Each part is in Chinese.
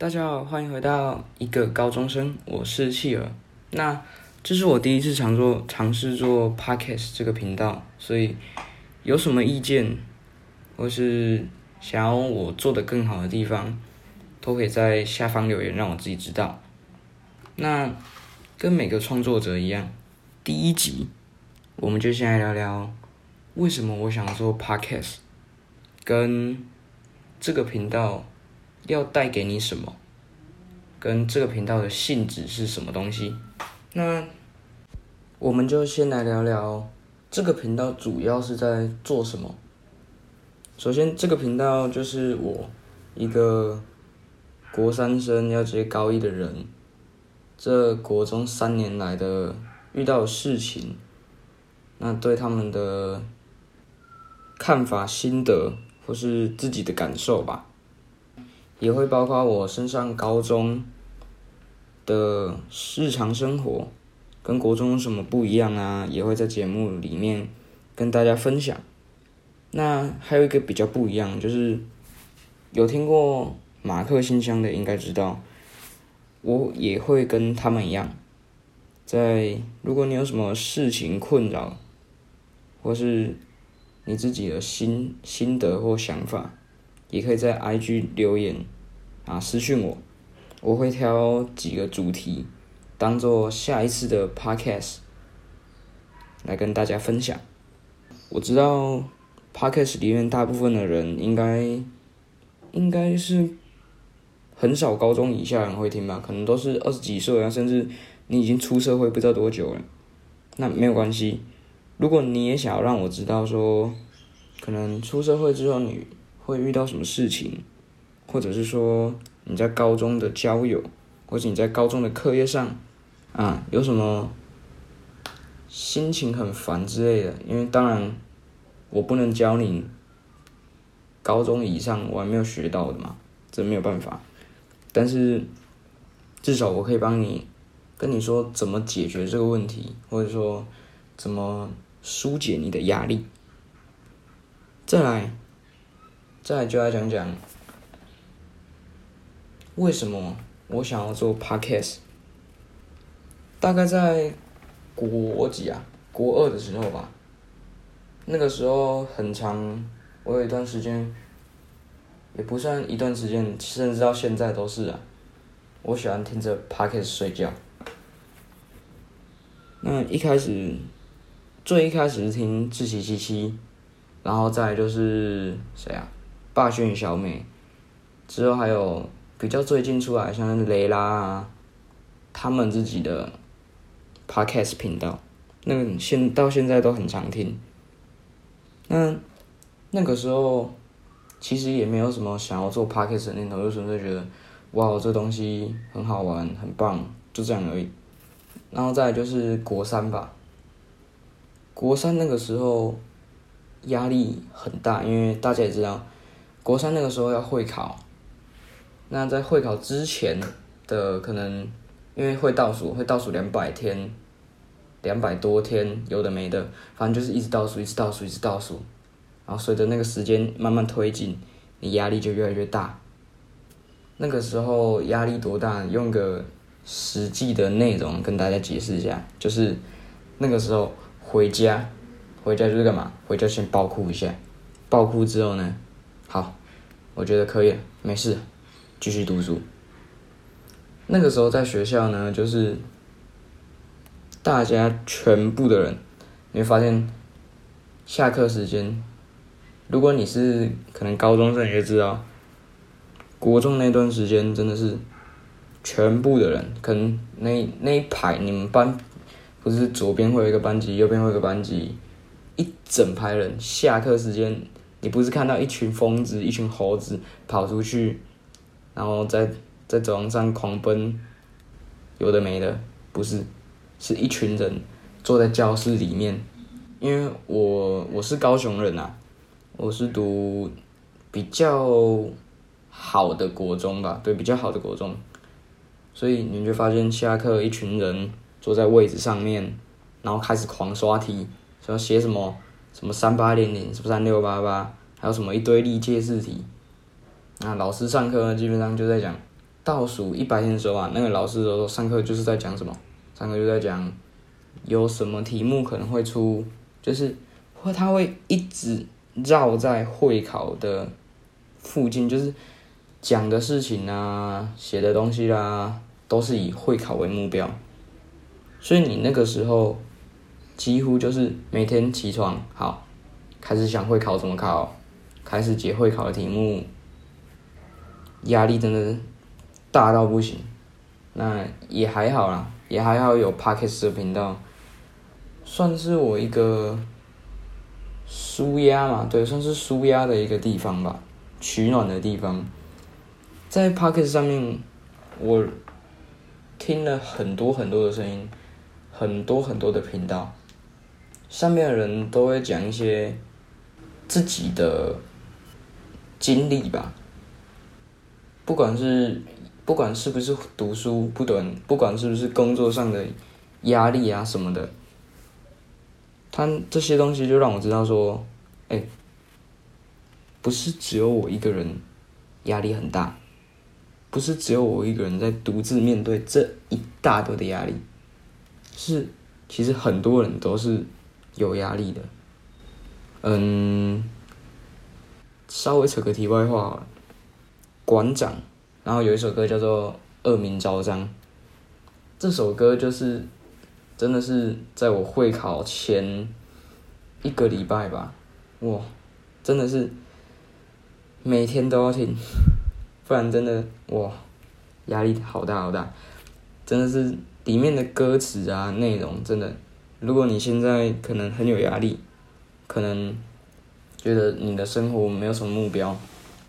大家好，欢迎回到一个高中生，我是企鹅。那这是我第一次尝做尝试做 podcast 这个频道，所以有什么意见，或是想要我做的更好的地方，都可以在下方留言，让我自己知道。那跟每个创作者一样，第一集我们就先来聊聊为什么我想做 podcast，跟这个频道。要带给你什么？跟这个频道的性质是什么东西？那我们就先来聊聊这个频道主要是在做什么。首先，这个频道就是我一个国三生要接高一的人，这国中三年来的遇到的事情，那对他们的看法、心得或是自己的感受吧。也会包括我升上高中的日常生活，跟国中有什么不一样啊？也会在节目里面跟大家分享。那还有一个比较不一样，就是有听过马克信箱的应该知道，我也会跟他们一样，在如果你有什么事情困扰，或是你自己的心心得或想法。也可以在 IG 留言啊，私讯我，我会挑几个主题当做下一次的 Podcast 来跟大家分享。我知道 Podcast 里面大部分的人应该应该是很少高中以下人会听吧，可能都是二十几岁啊，甚至你已经出社会不知道多久了。那没有关系，如果你也想要让我知道说，可能出社会之后你。会遇到什么事情，或者是说你在高中的交友，或者你在高中的课业上，啊，有什么心情很烦之类的？因为当然我不能教你高中以上我还没有学到的嘛，这没有办法。但是至少我可以帮你跟你说怎么解决这个问题，或者说怎么疏解你的压力。再来。再来就来讲讲，为什么我想要做 podcast。大概在国几啊？国二的时候吧。那个时候很长，我有一段时间，也不算一段时间，甚至到现在都是啊。我喜欢听着 podcast 睡觉。那一开始，最一开始是听自习七七，然后再就是谁啊？霸轩与小美，之后还有比较最近出来像雷拉啊，他们自己的 podcast 频道，那个现到现在都很常听。那那个时候其实也没有什么想要做 podcast 的念头，就纯粹觉得哇，这东西很好玩，很棒，就这样而已。然后再就是国三吧，国三那个时候压力很大，因为大家也知道。国三那个时候要会考，那在会考之前的可能，因为会倒数，会倒数两百天，两百多天，有的没的，反正就是一直倒数，一直倒数，一直倒数，然后随着那个时间慢慢推进，你压力就越来越大。那个时候压力多大？用个实际的内容跟大家解释一下，就是那个时候回家，回家就是干嘛？回家先爆哭一下，爆哭之后呢？好，我觉得可以，没事，继续读书。那个时候在学校呢，就是大家全部的人，你会发现，下课时间，如果你是可能高中生，你就知道，国中那段时间真的是全部的人，可能那那一排你们班不是左边会有一个班级，右边会有一个班级，一整排人，下课时间。你不是看到一群疯子、一群猴子跑出去，然后在在走廊上狂奔，有的没的，不是，是一群人坐在教室里面。因为我我是高雄人呐，我是读比较好的国中吧，对，比较好的国中，所以你就发现下课一群人坐在位置上面，然后开始狂刷题，说写什么。什么三八零零，什么三六八八，还有什么一堆历届试题。那老师上课呢，基本上就在讲倒数一百天的时候啊，那个老师说上课就是在讲什么，上课就在讲有什么题目可能会出，就是会他会一直绕在会考的附近，就是讲的事情啊、写的东西啦，都是以会考为目标，所以你那个时候几乎就是每天起床好，开始想会考怎么考，开始解会考的题目，压力真的。大到不行，那也还好啦，也还好有 Parkes 的频道，算是我一个舒压嘛，对，算是舒压的一个地方吧，取暖的地方。在 Parkes 上面，我听了很多很多的声音，很多很多的频道，上面的人都会讲一些自己的经历吧，不管是。不管是不是读书，不管不管是不是工作上的压力啊什么的，他这些东西就让我知道说，哎，不是只有我一个人压力很大，不是只有我一个人在独自面对这一大堆的压力，是其实很多人都是有压力的。嗯，稍微扯个题外话，馆长。然后有一首歌叫做《恶名昭彰》，这首歌就是真的是在我会考前一个礼拜吧，哇，真的是每天都要听，不然真的哇压力好大好大，真的是里面的歌词啊内容真的，如果你现在可能很有压力，可能觉得你的生活没有什么目标，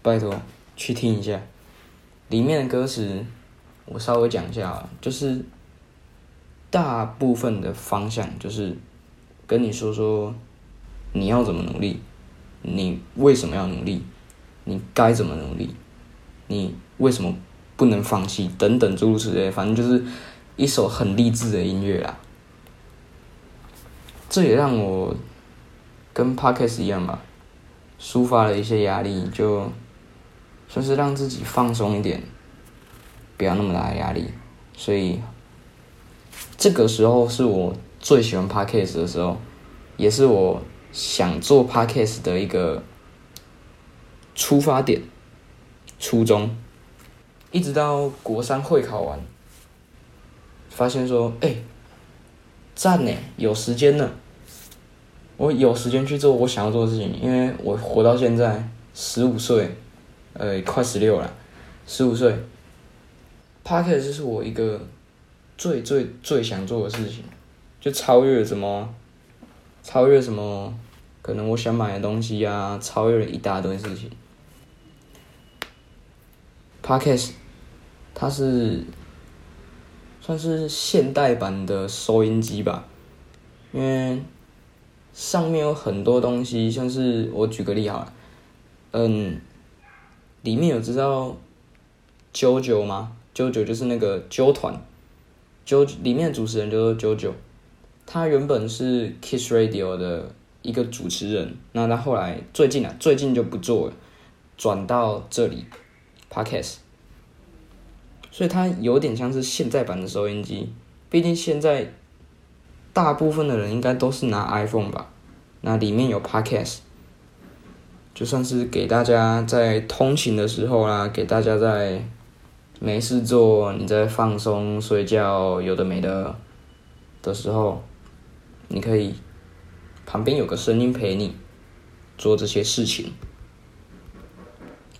拜托去听一下。里面的歌词，我稍微讲一下啊，就是大部分的方向就是跟你说说你要怎么努力，你为什么要努力，你该怎么努力，你为什么不能放弃等等诸如此类，反正就是一首很励志的音乐啦。这也让我跟 Parkes 一样吧，抒发了一些压力就。算是让自己放松一点，不要那么大的压力，所以这个时候是我最喜欢 podcast 的时候，也是我想做 podcast 的一个出发点、初衷。一直到国三会考完，发现说：“哎，赞呢，有时间了，我有时间去做我想要做的事情。”因为我活到现在十五岁。呃，快十六了，十五岁。Parker 就是我一个最最最想做的事情，就超越什么，超越什么，可能我想买的东西啊，超越了一大堆事情。Parker，它是算是现代版的收音机吧，因为上面有很多东西，像是我举个例好了，嗯。里面有知道九九吗？九九就是那个九团，九里面的主持人就是九九，他原本是 Kiss Radio 的一个主持人，那他后来最近啊，最近就不做了，转到这里 Podcast，所以他有点像是现在版的收音机，毕竟现在大部分的人应该都是拿 iPhone 吧，那里面有 Podcast。就算是给大家在通勤的时候啦，给大家在没事做、你在放松、睡觉、有的没的的时候，你可以旁边有个声音陪你做这些事情，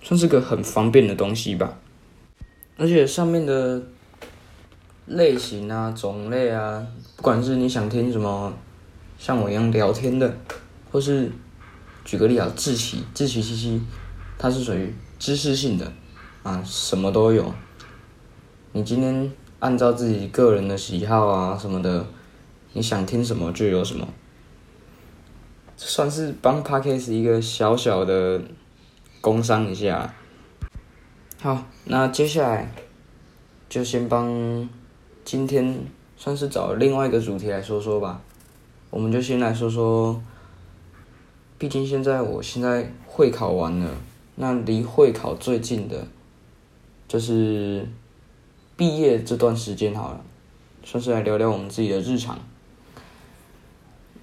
算是个很方便的东西吧。而且上面的类型啊、种类啊，不管是你想听什么，像我一样聊天的，或是。举个例啊，志奇，志奇七七，它是属于知识性的，啊，什么都有。你今天按照自己个人的喜好啊什么的，你想听什么就有什么，算是帮 Parkes 一个小小的工商一下。好，那接下来就先帮今天算是找另外一个主题来说说吧，我们就先来说说。毕竟现在我现在会考完了，那离会考最近的，就是毕业这段时间好了，算是来聊聊我们自己的日常。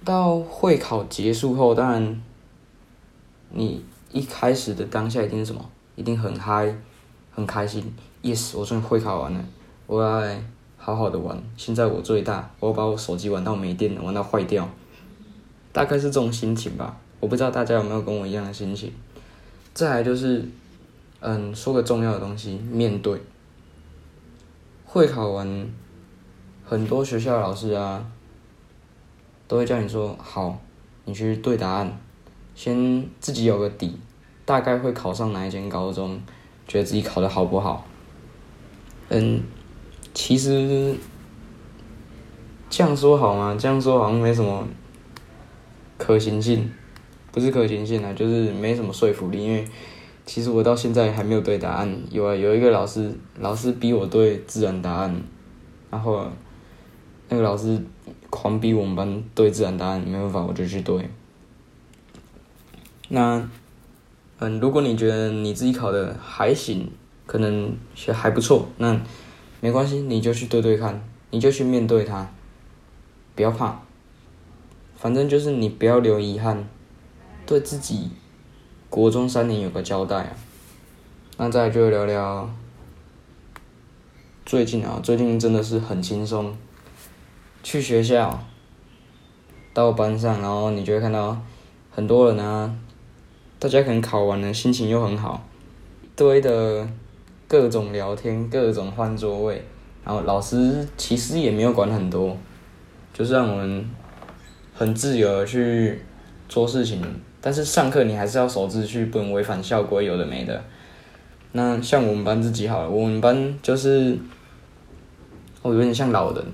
到会考结束后，当然，你一开始的当下一定是什么？一定很嗨，很开心。Yes，我终于会考完了，我要好好的玩。现在我最大，我把我手机玩到没电了，玩到坏掉，大概是这种心情吧。我不知道大家有没有跟我一样的心情。再来就是，嗯，说个重要的东西，面对。会考完，很多学校老师啊，都会叫你说好，你去对答案，先自己有个底，大概会考上哪一间高中，觉得自己考的好不好。嗯，其实这样说好吗？这样说好像没什么可行性，不是可行性啊，就是没什么说服力，因为。其实我到现在还没有对答案，有啊，有一个老师，老师逼我对自然答案，然后那个老师狂逼我们班对自然答案，没办法，我就去对。那，嗯，如果你觉得你自己考的还行，可能学还不错，那没关系，你就去对对看，你就去面对它，不要怕，反正就是你不要留遗憾，对自己。国中三年有个交代啊，那再就聊聊最近啊，最近真的是很轻松。去学校，到班上，然后你就会看到很多人啊，大家可能考完了，心情又很好，堆的各种聊天，各种换座位，然后老师其实也没有管很多，就是让我们很自由的去做事情。但是上课你还是要守秩序，不能违反校规，有的没的。那像我们班自己好了，我们班就是，我有点像老人。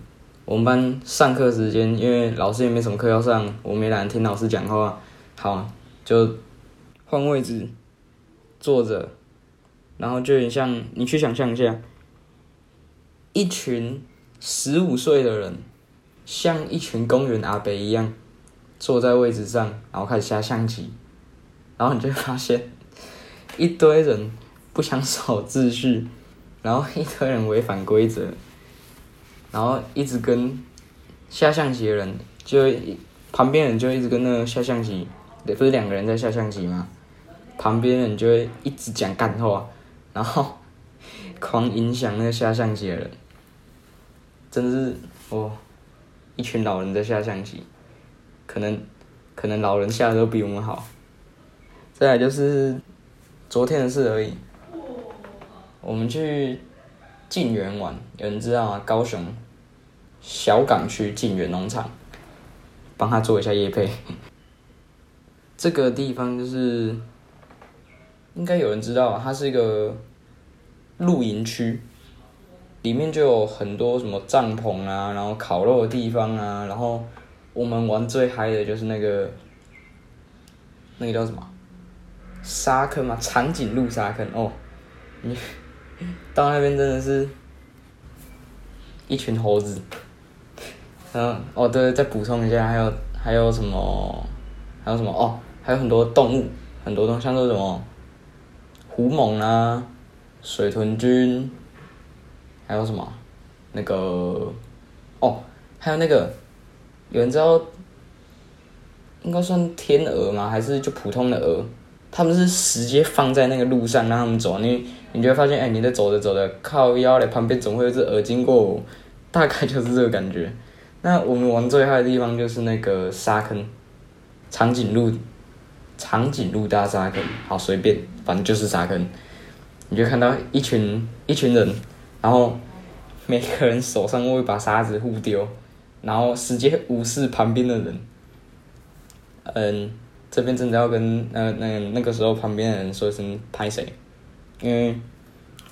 我们班上课时间，因为老师也没什么课要上，我没懒得听老师讲话，好就换位置坐着，然后就有点像你去想象一下，一群十五岁的人，像一群公园阿伯一样。坐在位置上，然后开始下象棋，然后你就会发现 一堆人不想守秩序，然后一堆人违反规则，然后一直跟下象棋的人就旁边人就一直跟那个下象棋，不是两个人在下象棋吗？旁边人就会一直讲干话，然后狂影响那个下象棋的人，真是哦，一群老人在下象棋。可能，可能老人下的都比我们好。再来就是昨天的事而已。我们去晋园玩，有人知道吗？高雄小港区晋园农场，帮他做一下夜配。这个地方就是应该有人知道，它是一个露营区，里面就有很多什么帐篷啊，然后烤肉的地方啊，然后。我们玩最嗨的就是那个，那个叫什么？沙坑吗？长颈鹿沙坑哦，你到那边真的是，一群猴子。嗯，哦对，再补充一下，还有还有什么？还有什么？哦，还有很多动物，很多东西，像那什么虎猛啊，水豚君，还有什么？那个，哦，还有那个。有人知道，应该算天鹅吗？还是就普通的鹅？他们是直接放在那个路上让他们走，你你就会发现，哎，你在走着走着，靠腰的，旁边总会有只鹅经过，大概就是这个感觉。那我们玩最嗨的地方就是那个沙坑，长颈鹿，长颈鹿大沙坑，好随便，反正就是沙坑。你就看到一群一群人，然后每个人手上会把沙子互丢。然后直接无视旁边的人，嗯，这边真的要跟那那那个时候旁边的人说一声拍谁，因为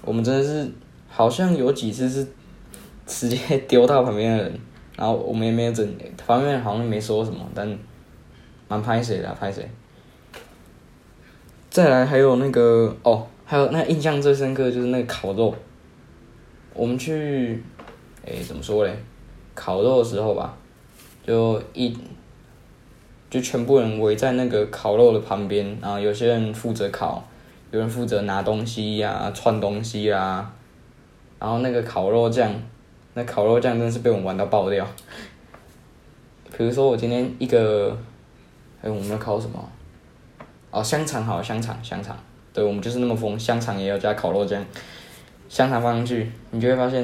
我们真的是好像有几次是直接丢到旁边的人，然后我们也没有整，旁边好像没说什么，但蛮拍谁的拍谁。再来还有那个哦，还有那印象最深刻就是那个烤肉，我们去，哎，怎么说嘞？烤肉的时候吧，就一就全部人围在那个烤肉的旁边，然后有些人负责烤，有人负责拿东西呀、串东西呀，然后那个烤肉酱，那烤肉酱真的是被我们玩到爆掉。比如说我今天一个，哎，我们要烤什么？哦，香肠好，香肠，香肠。对，我们就是那么疯，香肠也要加烤肉酱，香肠放上去，你就会发现，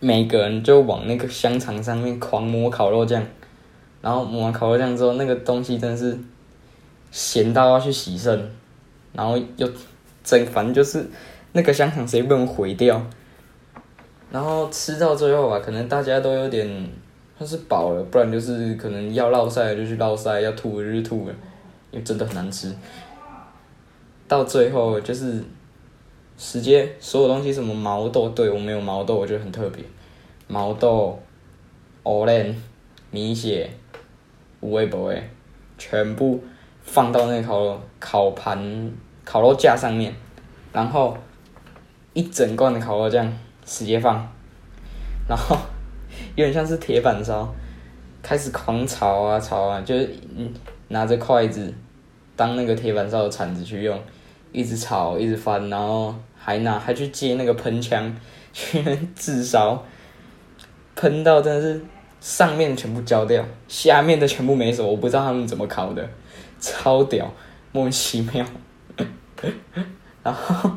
每个人就往那个香肠上面狂抹烤肉酱，然后抹完烤肉酱之后，那个东西真的是咸到要去洗肾，然后又整，反正就是那个香肠谁不能毁掉，然后吃到最后吧，可能大家都有点，他是饱了，不然就是可能要落塞就去落塞，要吐就去吐了，因为真的很难吃。到最后就是直接所有东西什么毛豆，对我没有毛豆，我觉得很特别。毛豆、欧莲、米血、五味博味，全部放到那个烤烤盘、烤肉架上面，然后一整罐的烤肉酱直接放，然后 有点像是铁板烧，开始狂炒啊炒啊，就是拿着筷子当那个铁板烧的铲子去用。一直炒，一直翻，然后还拿还去接那个喷枪去 自烧，喷到真的是上面全部焦掉，下面的全部没什么，我不知道他们怎么烤的，超屌，莫名其妙。然后，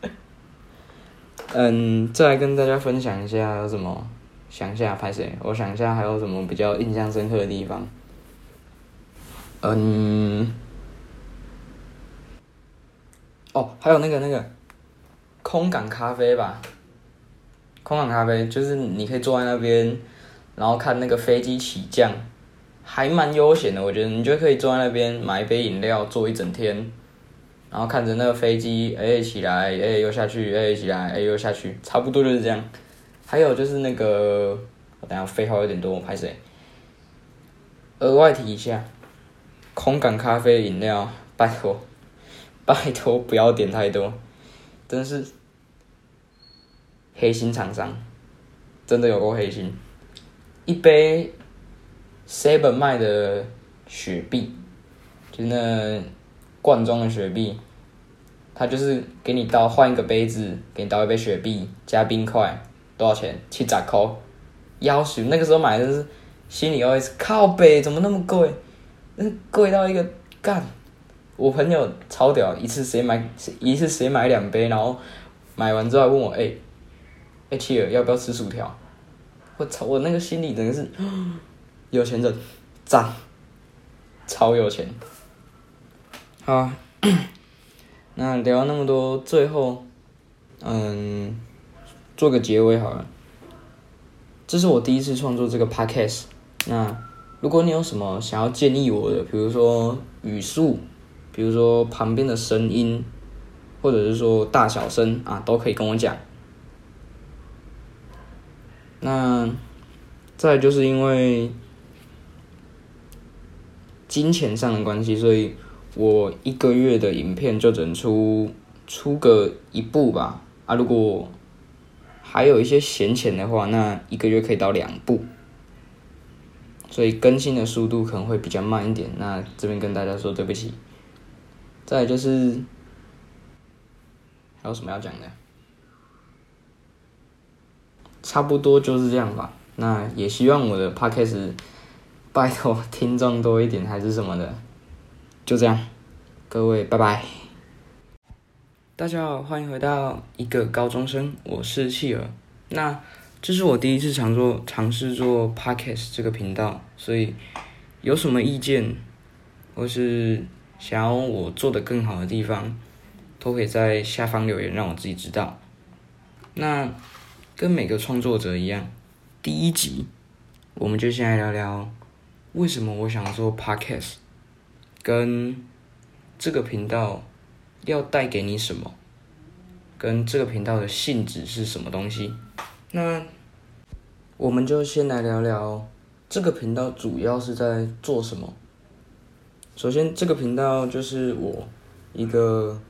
嗯，再来跟大家分享一下有什么，想一下拍谁？我想一下还有什么比较印象深刻的地方。嗯。哦，还有那个那个空港咖啡吧，空港咖啡就是你可以坐在那边，然后看那个飞机起降，还蛮悠闲的。我觉得你就可以坐在那边买一杯饮料，坐一整天，然后看着那个飞机哎起来哎又下去哎起来哎又下去，差不多就是这样。还有就是那个，我等下废话有点多，我拍谁？额外提一下，空港咖啡饮料，拜托。拜托不要点太多，真是黑心厂商，真的有够黑心。一杯 seven 卖的雪碧，就那罐装的雪碧，他就是给你倒换一个杯子，给你倒一杯雪碧加冰块，多少钱？七十块。要求那个时候买的是心里 OS 靠北，怎么那么贵？那贵到一个干。我朋友超屌，一次谁买一次谁买两杯，然后买完之后问我，哎，哎，妻儿要不要吃薯条？我操，我那个心里真的是有钱人，赞，超有钱。好，那聊那么多，最后，嗯，做个结尾好了。这是我第一次创作这个 podcast，那如果你有什么想要建议我的，比如说语速。比如说旁边的声音，或者是说大小声啊，都可以跟我讲。那再就是因为金钱上的关系，所以我一个月的影片就只能出出个一部吧。啊，如果还有一些闲钱的话，那一个月可以到两部。所以更新的速度可能会比较慢一点。那这边跟大家说对不起。再就是还有什么要讲的？差不多就是这样吧。那也希望我的 podcast 拜托听众多一点，还是什么的。就这样，各位拜拜。大家好，欢迎回到一个高中生，我是企鹅。那这是我第一次尝做尝试做 podcast 这个频道，所以有什么意见或是。想要我做的更好的地方，都可以在下方留言，让我自己知道。那跟每个创作者一样，第一集我们就先来聊聊为什么我想做 podcast，跟这个频道要带给你什么，跟这个频道的性质是什么东西。那我们就先来聊聊这个频道主要是在做什么。首先，这个频道就是我一个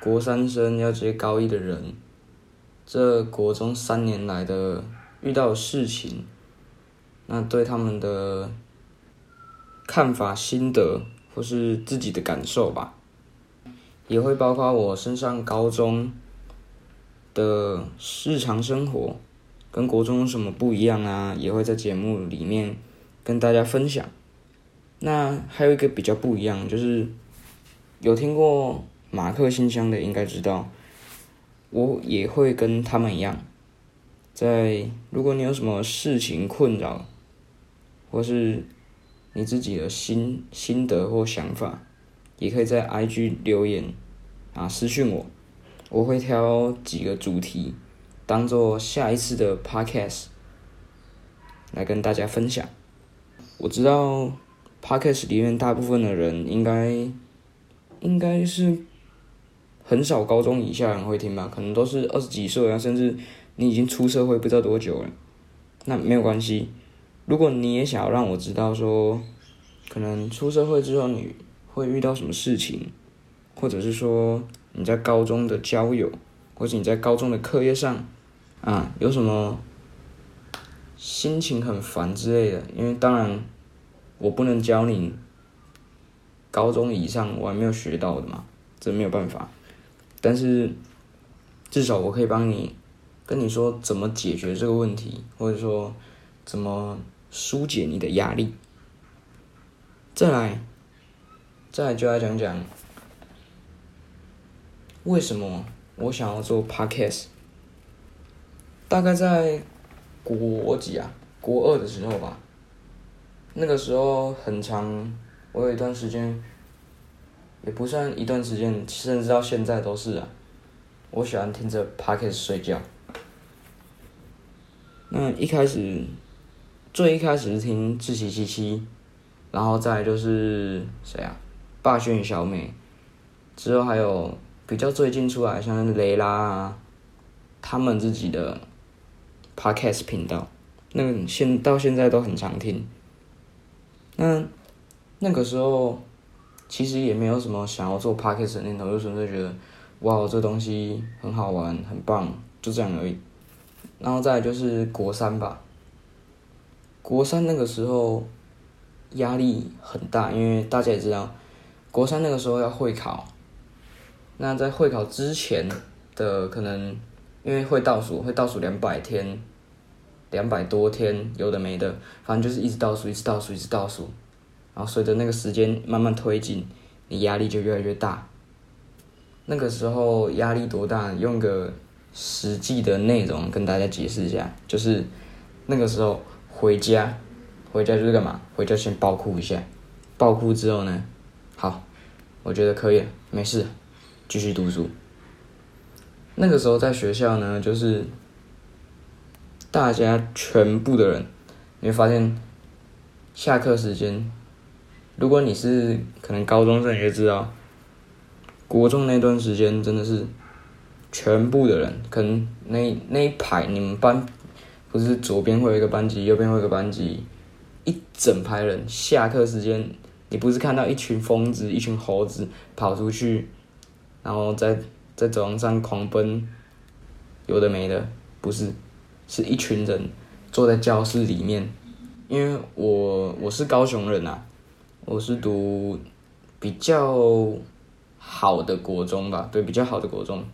国三生要接高一的人，这国中三年来的遇到的事情，那对他们的看法、心得或是自己的感受吧，也会包括我升上高中的日常生活跟国中有什么不一样啊，也会在节目里面跟大家分享。那还有一个比较不一样，就是有听过马克信箱的应该知道，我也会跟他们一样，在如果你有什么事情困扰，或是你自己的心心得或想法，也可以在 IG 留言啊私讯我，我会挑几个主题当做下一次的 Podcast 来跟大家分享。我知道 Podcast 里面大部分的人应该应该是很少高中以下人会听吧，可能都是二十几岁啊，甚至你已经出社会不知道多久了，那没有关系。如果你也想要让我知道说，可能出社会之后你会遇到什么事情，或者是说你在高中的交友，或者你在高中的课业上，啊，有什么心情很烦之类的，因为当然我不能教你高中以上我还没有学到的嘛，这没有办法，但是至少我可以帮你跟你说怎么解决这个问题，或者说怎么。疏解你的压力。再来，再来就来讲讲为什么我想要做 podcast。大概在国几啊？国二的时候吧。那个时候很长，我有一段时间，也不算一段时间，甚至到现在都是啊。我喜欢听着 podcast 睡觉。那一开始。最一开始是听志奇七七，然后再就是谁啊？霸炫与小美，之后还有比较最近出来像雷拉啊，他们自己的 podcast 频道，那个现到现在都很常听。那那个时候其实也没有什么想要做 podcast 的念头，就纯粹觉得哇，这东西很好玩，很棒，就这样而已。然后再就是国三吧。国三那个时候压力很大，因为大家也知道，国三那个时候要会考。那在会考之前的可能，因为会倒数，会倒数两百天，两百多天，有的没的，反正就是一直倒数，一直倒数，一直倒数。然后随着那个时间慢慢推进，你压力就越来越大。那个时候压力多大？用个实际的内容跟大家解释一下，就是那个时候。回家，回家就是干嘛？回家先爆哭一下，爆哭之后呢，好，我觉得可以，没事，继续读书。那个时候在学校呢，就是大家全部的人，你会发现，下课时间，如果你是可能高中生，你就知道，国中那段时间真的是全部的人，可能那那一排你们班。不是左边会有一个班级，右边会有一个班级，一整排人。下课时间，你不是看到一群疯子、一群猴子跑出去，然后在在走廊上狂奔，有的没的，不是，是一群人坐在教室里面。因为我我是高雄人啊，我是读比较好的国中吧，对，比较好的国中，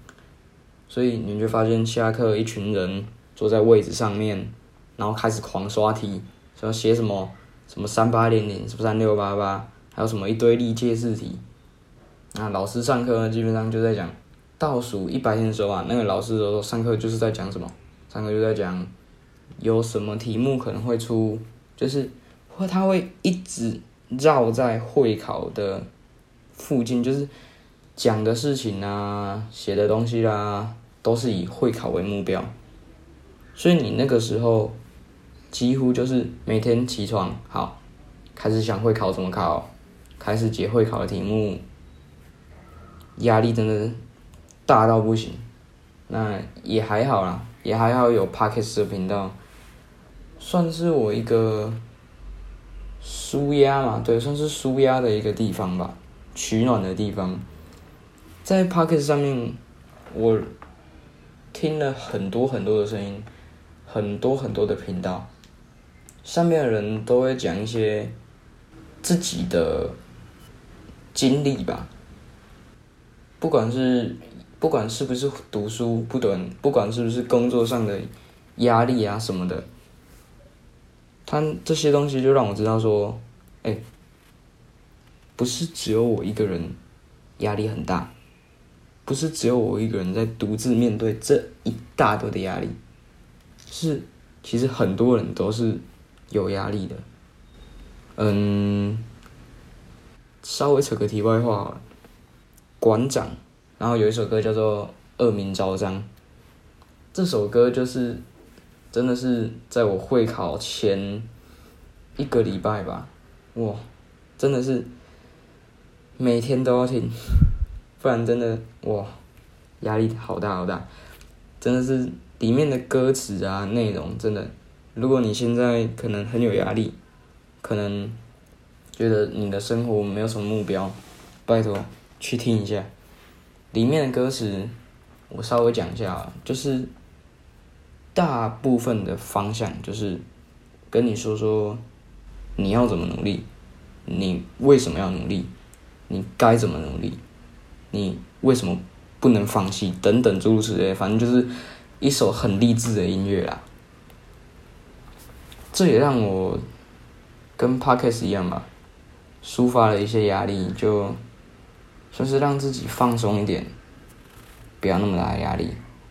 所以你就发现下课一群人。坐在位置上面，然后开始狂刷题，说写什么什么三八零零，什么三六八八，还有什么一堆历届试题。那老师上课呢，基本上就在讲倒数一百天的时候啊，那个老师说上课就是在讲什么，上课就在讲有什么题目可能会出，就是会他会一直绕在会考的附近，就是讲的事情啊，写的东西啦，都是以会考为目标。所以你那个时候，几乎就是每天起床，好，开始想会考怎么考，开始解会考的题目，压力真的大到不行。那也还好啦，也还好有 Parkes 的频道，算是我一个舒压嘛，对，算是舒压的一个地方吧，取暖的地方。在 Pockets 上面，我听了很多很多的声音。很多很多的频道，上面的人都会讲一些自己的经历吧，不管是不管是不是读书，不管不管是不是工作上的压力啊什么的，他这些东西就让我知道说，哎，不是只有我一个人压力很大，不是只有我一个人在独自面对这一大堆的压力，是其实很多人都是有压力的。嗯，稍微扯个题外话，馆长，然后有一首歌叫做《恶名昭彰》，这首歌就是真的是在我会考前一个礼拜吧，哇，真的是每天都要听，不然真的哇压力好大好大，真的是里面的歌词啊内容真的，如果你现在可能很有压力。可能觉得你的生活没有什么目标，拜托去听一下。里面的歌词，我稍微讲一下，就是大部分的方向就是跟你说说你要怎么努力，你为什么要努力，你该怎么努力，你为什么不能放弃等等诸如此类，反正就是一首很励志的音乐啦。这也让我。跟 Podcast 一样吧，抒发了一些压力，就算是让自己放松一点，不要那么大的压力。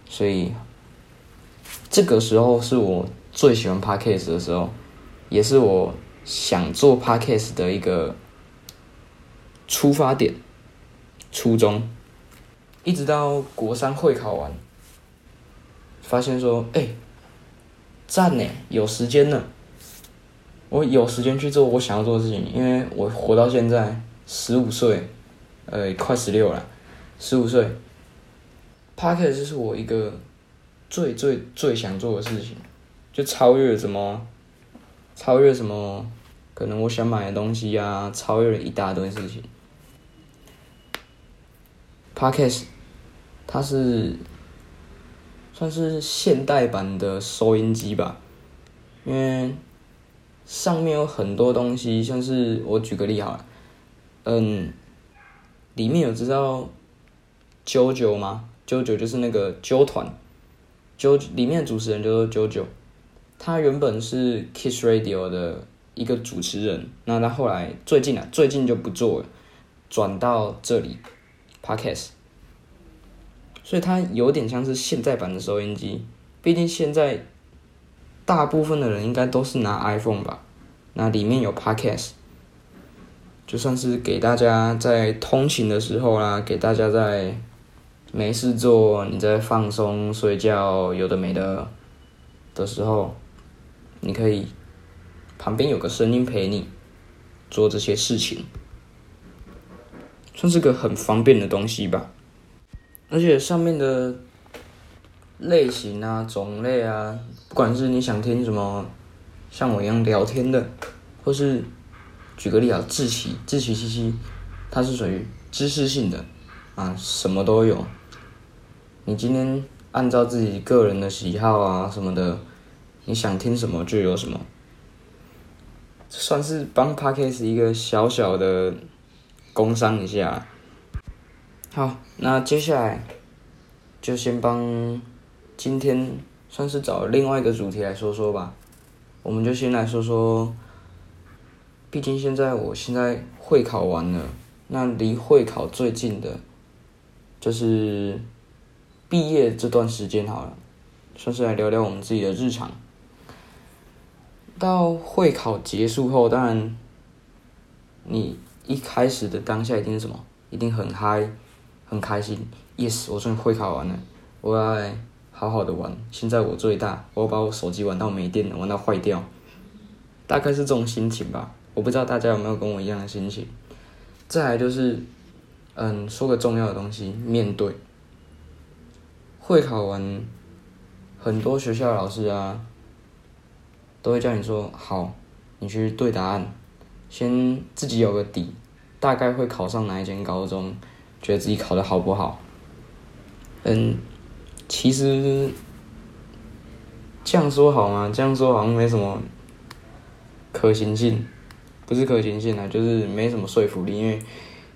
所以这个时候是我最喜欢 Podcast 的时候，也是我想做 Podcast 的一个出发点、初衷。一直到国三会考完，发现说，哎，赞呢，有时间了。我有时间去做我想要做的事情，因为我活到现在十五岁，呃，快十六了，十五岁 p o c k e 就是我一个最最最想做的事情，就超越什么，超越什么，可能我想买的东西呀，超越了一大堆事情。Podcast，它是算是现代版的收音机吧，因为。上面有很多东西，像是我举个例好了，嗯，里面有知道啾啾吗？啾啾就是那个啾团，九里面的主持人就是九九，他原本是 Kiss Radio 的一个主持人，那他后来最近啊，最近就不做了，转到这里 Podcast，所以它有点像是现在版的收音机，毕竟现在。大部分的人应该都是拿 iPhone 吧，那里面有 Podcast，就算是给大家在通勤的时候啦，给大家在没事做、你在放松、睡觉、有的没的的时候，你可以旁边有个声音陪你做这些事情，算是个很方便的东西吧，而且上面的。类型啊，种类啊，不管是你想听什么，像我一样聊天的，或是举个例啊，志奇，志奇七七，它是属于知识性的，啊，什么都有。你今天按照自己个人的喜好啊什么的，你想听什么就有什么，算是帮 Parkes 一个小小的工商一下。好，那接下来就先帮。今天算是找另外一个主题来说说吧，我们就先来说说，毕竟现在我现在会考完了，那离会考最近的，就是毕业这段时间好了，算是来聊聊我们自己的日常。到会考结束后，当然，你一开始的当下一定是什么？一定很嗨，很开心。Yes，我终于会考完了，我要。好好的玩，现在我最大，我把我手机玩到没电了，玩到坏掉，大概是这种心情吧。我不知道大家有没有跟我一样的心情。再来就是，嗯，说个重要的东西，面对会考完，很多学校老师啊，都会叫你说好，你去对答案，先自己有个底，大概会考上哪一间高中，觉得自己考的好不好，嗯。其实这样说好吗？这样说好像没什么可行性，不是可行性啊，就是没什么说服力。因为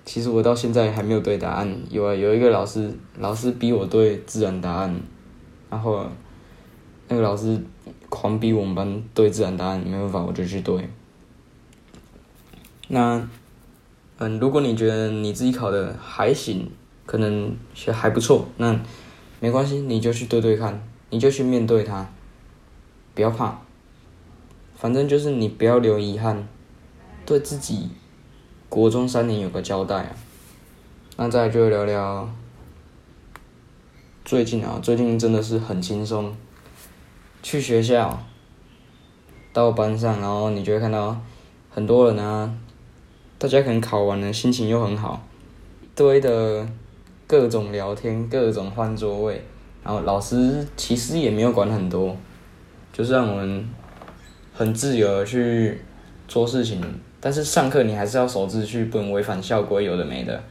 其实我到现在还没有对答案。有啊，有一个老师，老师逼我对自然答案，然后那个老师狂逼我们班对自然答案，没办法，我就去对。那，嗯，如果你觉得你自己考的还行，可能学还不错，那没关系，你就去对对看，你就去面对它，不要怕，反正就是你不要留遗憾，对自己国中三年有个交代啊。那再就聊聊最近啊，最近真的是很轻松，去学校，到班上，然后你就会看到很多人啊。大家可能考完了，心情又很好，堆的各种聊天，各种换座位，然后老师其实也没有管很多，就是让我们很自由的去做事情。但是上课你还是要守秩序，不能违反校规，有的没的。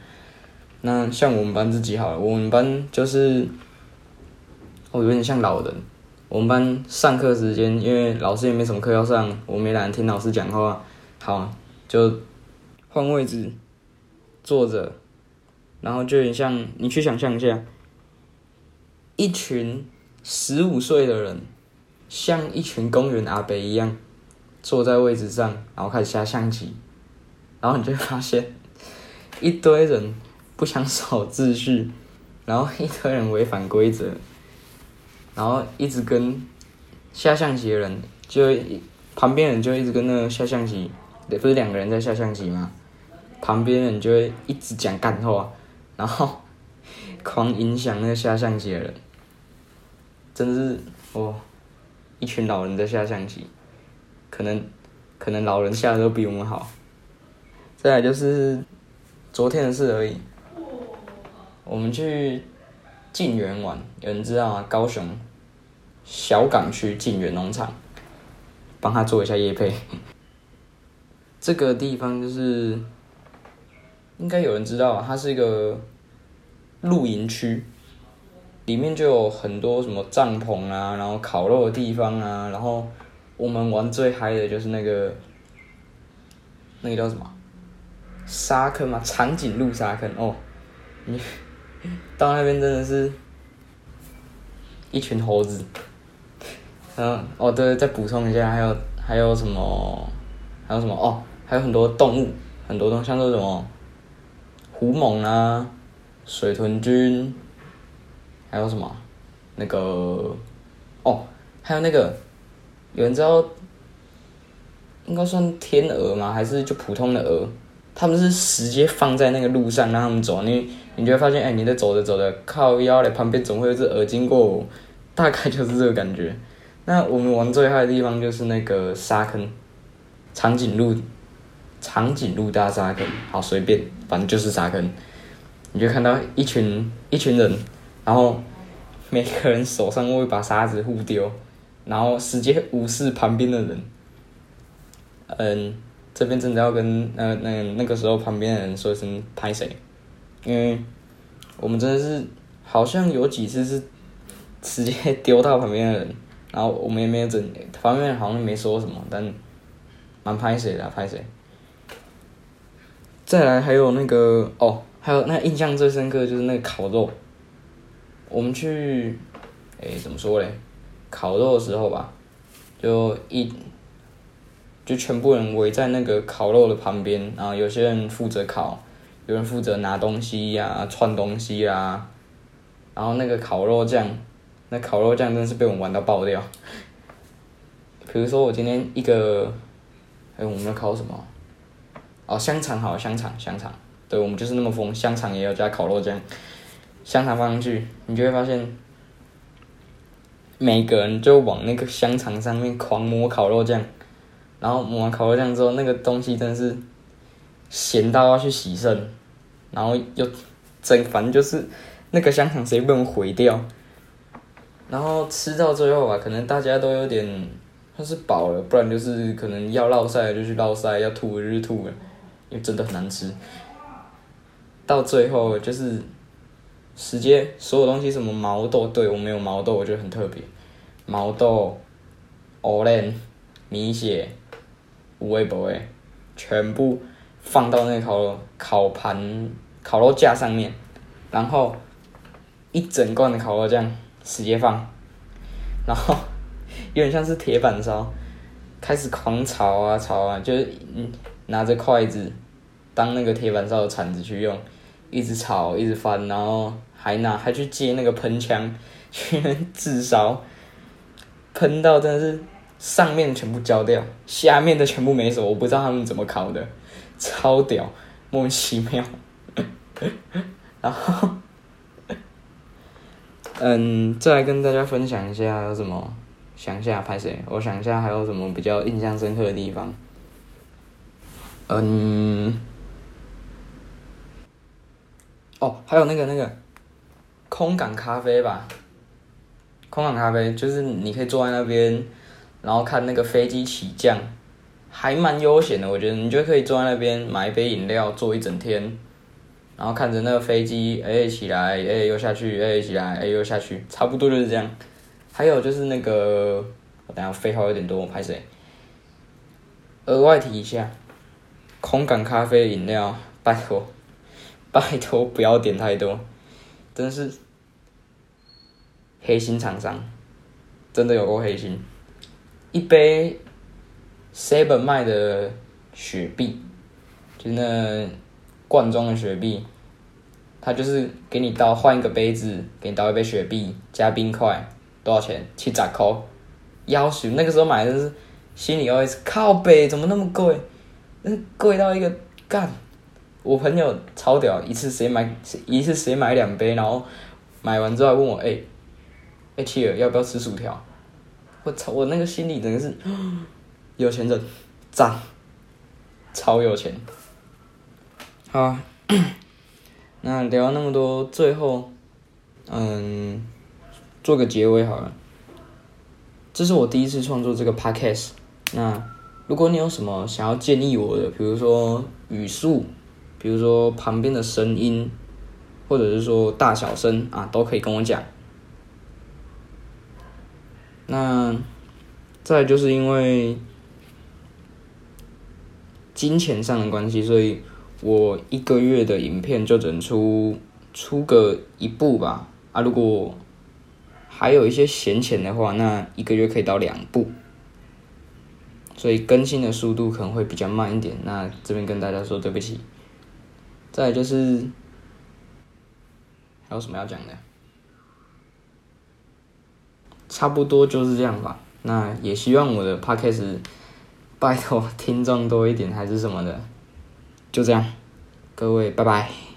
那像我们班自己好，我们班就是我有点像老人。我们班上课时间，因为老师也没什么课要上，我没懒听老师讲话，好就。换位置，坐着，然后就有点像你去想象一下，一群十五岁的人，像一群公园阿伯一样，坐在位置上，然后开始下象棋，然后你就会发现，一堆人不想守秩序，然后一堆人违反规则，然后一直跟下象棋的人，就旁边人就一直跟那个下象棋，不是两个人在下象棋吗？旁边人就会一直讲干话，然后狂影响那个下象棋的人，真的是哦，一群老人在下象棋，可能可能老人下的都比我们好。再来就是昨天的事而已，我们去晋园玩，有人知道吗？高雄小港区晋园农场，帮他做一下夜配。这个地方就是。应该有人知道，它是一个露营区，里面就有很多什么帐篷啊，然后烤肉的地方啊，然后我们玩最嗨的就是那个，那个叫什么沙坑嘛，长颈鹿沙坑哦，你到那边真的是，一群猴子，嗯，哦对，再补充一下，还有还有什么，还有什么哦，还有很多动物，很多东西，像那什么。虎猛啊，水豚君，还有什么？那个哦，还有那个，有人知道应该算天鹅吗？还是就普通的鹅？他们是直接放在那个路上让他们走，你你就会发现，哎，你在走着走着，靠腰嘞，旁边总会有只鹅经过，大概就是这个感觉。那我们玩最嗨的地方就是那个沙坑，长颈鹿。长颈鹿大沙坑，好随便，反正就是沙坑。你就看到一群一群人，然后每个人手上会把沙子互丢，然后直接无视旁边的人。嗯，这边真的要跟呃那那个时候旁边的人说一声拍谁，因为我们真的是好像有几次是直接丢到旁边的人，然后我们也没有整，旁边人好像没说什么，但蛮拍谁的拍谁。再来还有那个哦，还有那印象最深刻就是那个烤肉。我们去，哎，怎么说嘞？烤肉的时候吧，就一，就全部人围在那个烤肉的旁边，然后有些人负责烤，有人负责拿东西呀、串东西呀，然后那个烤肉酱，那烤肉酱真是被我们玩到爆掉。比如说我今天一个，哎，我们要烤什么？哦，香肠好，香肠，香肠，对我们就是那么疯，香肠也要加烤肉酱，香肠放上去，你就会发现，每个人就往那个香肠上面狂抹烤肉酱，然后抹完烤肉酱之后，那个东西真的是咸到要去洗肾，然后又整，反正就是那个香肠谁不能毁掉，然后吃到最后吧，可能大家都有点，他是饱了，不然就是可能要落塞就去落塞，要吐就去吐了。因为真的很难吃，到最后就是直接所有东西什么毛豆，对我没有毛豆，我觉得很特别。毛豆、o r a n 米血、五味博味，全部放到那个烤烤盘烤肉架上面，然后一整罐的烤肉酱直接放，然后有点像是铁板烧，开始狂炒啊炒啊，就是拿着筷子当那个铁板烧的铲子去用，一直炒一直翻，然后还拿还去接那个喷枪去自烧，喷到真的是。上面全部焦掉，下面的全部没什么，我不知道他们怎么烤的，超屌，莫名其妙。然后，嗯，再来跟大家分享一下有什么，想一下拍谁？我想一下还有什么比较印象深刻的地方。嗯，哦，还有那个那个空港咖啡吧，空港咖啡就是你可以坐在那边。然后看那个飞机起降，还蛮悠闲的。我觉得你就可以坐在那边买一杯饮料，坐一整天，然后看着那个飞机，哎起来，哎又下去，哎起来，哎又下去，差不多就是这样。还有就是那个，我等下废话有点多，我拍谁？额外提一下，空港咖啡饮料，拜托，拜托不要点太多，真是黑心厂商，真的有够黑心。一杯 seven 卖的雪碧，就是那罐装的雪碧，他就是给你倒换一个杯子，给你倒一杯雪碧加冰块，多少钱？七十块。要求那个时候买的是心里 OS 靠北，怎么那么贵？那贵到一个干！我朋友超屌，一次谁买一次谁买两杯，然后买完之后问我，哎，哎七儿要不要吃薯条？我操！我那个心里真的是 有钱人，赞，超有钱。好，那聊那么多，最后，嗯，做个结尾好了。这是我第一次创作这个 podcast。那如果你有什么想要建议我的，比如说语速，比如说旁边的声音，或者是说大小声啊，都可以跟我讲。那再就是因为金钱上的关系，所以我一个月的影片就只能出出个一部吧。啊，如果还有一些闲钱的话，那一个月可以到两部，所以更新的速度可能会比较慢一点。那这边跟大家说对不起。再就是还有什么要讲的？差不多就是这样吧。那也希望我的 podcast 拜托听众多一点，还是什么的。就这样，各位，拜拜。